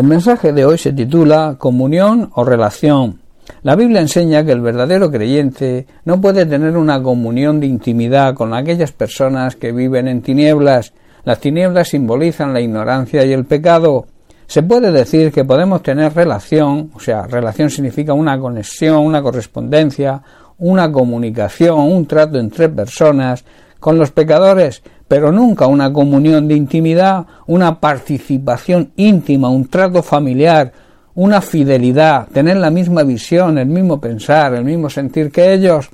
El mensaje de hoy se titula Comunión o relación. La Biblia enseña que el verdadero creyente no puede tener una comunión de intimidad con aquellas personas que viven en tinieblas. Las tinieblas simbolizan la ignorancia y el pecado. Se puede decir que podemos tener relación, o sea, relación significa una conexión, una correspondencia, una comunicación, un trato entre personas con los pecadores, pero nunca una comunión de intimidad, una participación íntima, un trato familiar, una fidelidad, tener la misma visión, el mismo pensar, el mismo sentir que ellos.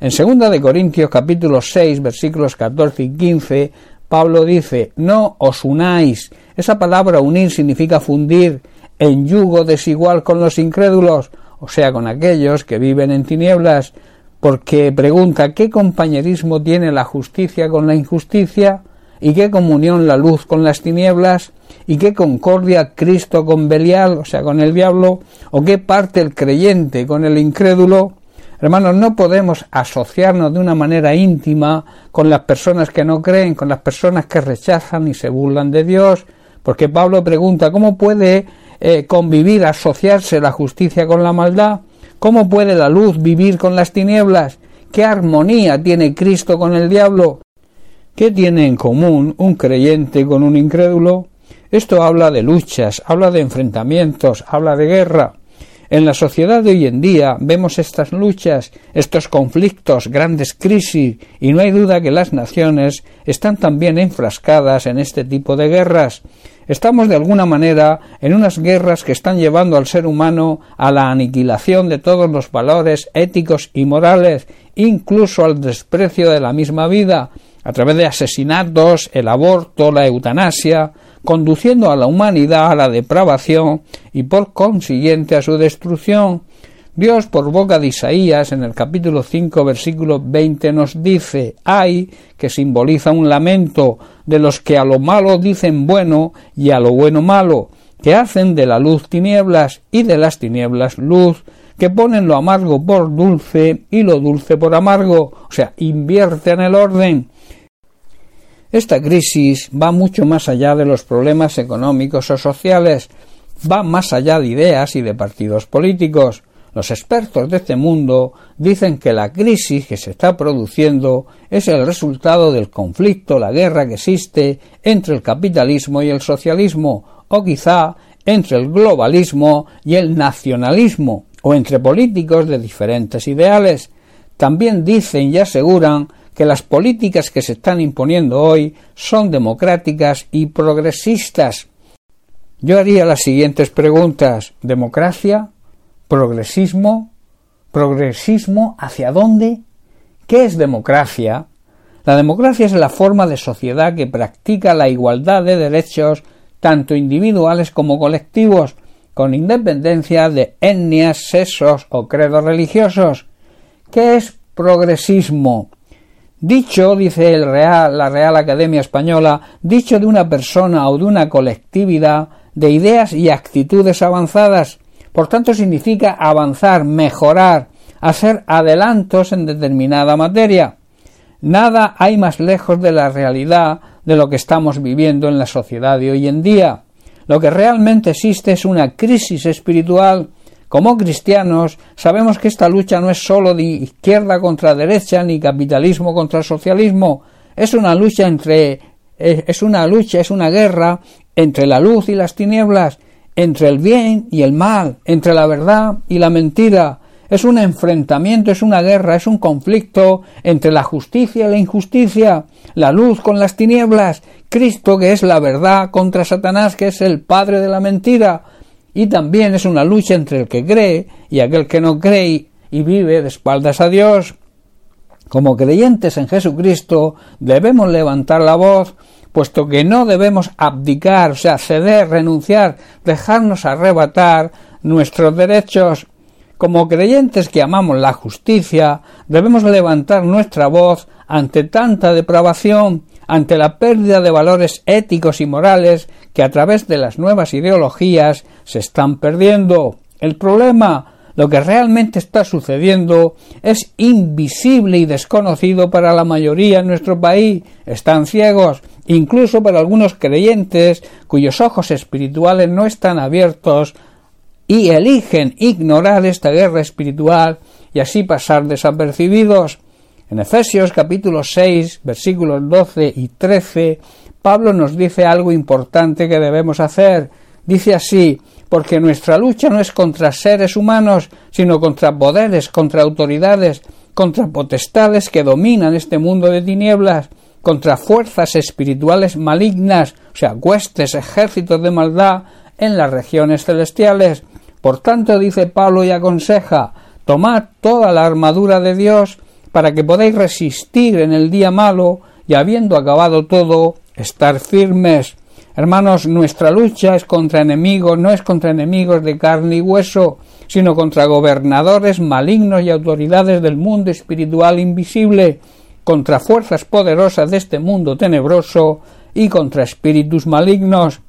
En 2 de Corintios capítulo 6 versículos 14 y 15 Pablo dice, no os unáis. Esa palabra unir significa fundir en yugo desigual con los incrédulos, o sea, con aquellos que viven en tinieblas, porque pregunta ¿qué compañerismo tiene la justicia con la injusticia? ¿Y qué comunión la luz con las tinieblas? ¿Y qué concordia Cristo con Belial, o sea, con el diablo? ¿O qué parte el creyente con el incrédulo? Hermanos, no podemos asociarnos de una manera íntima con las personas que no creen, con las personas que rechazan y se burlan de Dios, porque Pablo pregunta ¿cómo puede eh, convivir, asociarse la justicia con la maldad? ¿Cómo puede la luz vivir con las tinieblas? ¿Qué armonía tiene Cristo con el diablo? ¿Qué tiene en común un creyente con un incrédulo? Esto habla de luchas, habla de enfrentamientos, habla de guerra. En la sociedad de hoy en día vemos estas luchas, estos conflictos, grandes crisis, y no hay duda que las naciones están también enfrascadas en este tipo de guerras. Estamos de alguna manera en unas guerras que están llevando al ser humano a la aniquilación de todos los valores éticos y morales, incluso al desprecio de la misma vida, a través de asesinatos, el aborto, la eutanasia, conduciendo a la humanidad a la depravación y por consiguiente a su destrucción. Dios por boca de Isaías en el capítulo 5 versículo 20 nos dice ay que simboliza un lamento de los que a lo malo dicen bueno y a lo bueno malo, que hacen de la luz tinieblas y de las tinieblas luz, que ponen lo amargo por dulce y lo dulce por amargo, o sea, invierten el orden. Esta crisis va mucho más allá de los problemas económicos o sociales, va más allá de ideas y de partidos políticos. Los expertos de este mundo dicen que la crisis que se está produciendo es el resultado del conflicto, la guerra que existe entre el capitalismo y el socialismo, o quizá entre el globalismo y el nacionalismo, o entre políticos de diferentes ideales. También dicen y aseguran que las políticas que se están imponiendo hoy son democráticas y progresistas. Yo haría las siguientes preguntas. ¿Democracia? Progresismo, progresismo hacia dónde, ¿qué es democracia? La democracia es la forma de sociedad que practica la igualdad de derechos tanto individuales como colectivos, con independencia de etnias, sexos o credos religiosos. ¿Qué es progresismo? Dicho, dice el Real, la Real Academia Española, dicho de una persona o de una colectividad de ideas y actitudes avanzadas, por tanto, significa avanzar, mejorar, hacer adelantos en determinada materia. Nada hay más lejos de la realidad de lo que estamos viviendo en la sociedad de hoy en día. Lo que realmente existe es una crisis espiritual. Como cristianos sabemos que esta lucha no es sólo de izquierda contra derecha ni capitalismo contra socialismo, es una lucha entre es una lucha, es una guerra entre la luz y las tinieblas, entre el bien y el mal, entre la verdad y la mentira. Es un enfrentamiento, es una guerra, es un conflicto entre la justicia y la injusticia, la luz con las tinieblas, Cristo que es la verdad contra Satanás que es el padre de la mentira. Y también es una lucha entre el que cree y aquel que no cree y vive de espaldas a Dios. Como creyentes en Jesucristo debemos levantar la voz puesto que no debemos abdicar, o sea, ceder, renunciar, dejarnos arrebatar nuestros derechos. Como creyentes que amamos la justicia, debemos levantar nuestra voz ante tanta depravación, ante la pérdida de valores éticos y morales que a través de las nuevas ideologías se están perdiendo. El problema lo que realmente está sucediendo es invisible y desconocido para la mayoría en nuestro país. Están ciegos incluso para algunos creyentes cuyos ojos espirituales no están abiertos y eligen ignorar esta guerra espiritual y así pasar desapercibidos. En Efesios capítulo 6 versículos 12 y 13 Pablo nos dice algo importante que debemos hacer. Dice así, porque nuestra lucha no es contra seres humanos, sino contra poderes, contra autoridades, contra potestades que dominan este mundo de tinieblas, contra fuerzas espirituales malignas, o sea, huestes, ejércitos de maldad en las regiones celestiales. Por tanto, dice Pablo y aconseja, tomad toda la armadura de Dios para que podáis resistir en el día malo y habiendo acabado todo, estar firmes. Hermanos, nuestra lucha es contra enemigos, no es contra enemigos de carne y hueso, sino contra gobernadores malignos y autoridades del mundo espiritual invisible, contra fuerzas poderosas de este mundo tenebroso y contra espíritus malignos.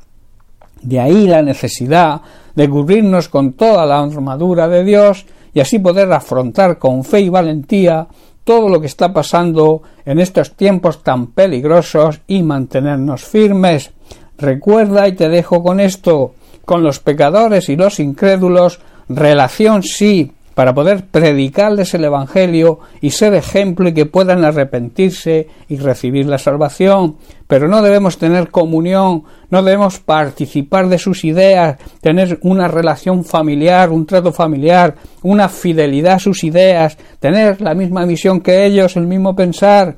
De ahí la necesidad de cubrirnos con toda la armadura de Dios y así poder afrontar con fe y valentía todo lo que está pasando en estos tiempos tan peligrosos y mantenernos firmes. Recuerda y te dejo con esto, con los pecadores y los incrédulos, relación sí, para poder predicarles el Evangelio y ser ejemplo y que puedan arrepentirse y recibir la salvación. Pero no debemos tener comunión, no debemos participar de sus ideas, tener una relación familiar, un trato familiar, una fidelidad a sus ideas, tener la misma visión que ellos, el mismo pensar.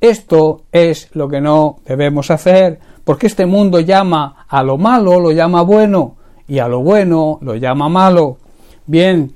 Esto es lo que no debemos hacer, porque este mundo llama a lo malo, lo llama bueno, y a lo bueno lo llama malo. Bien,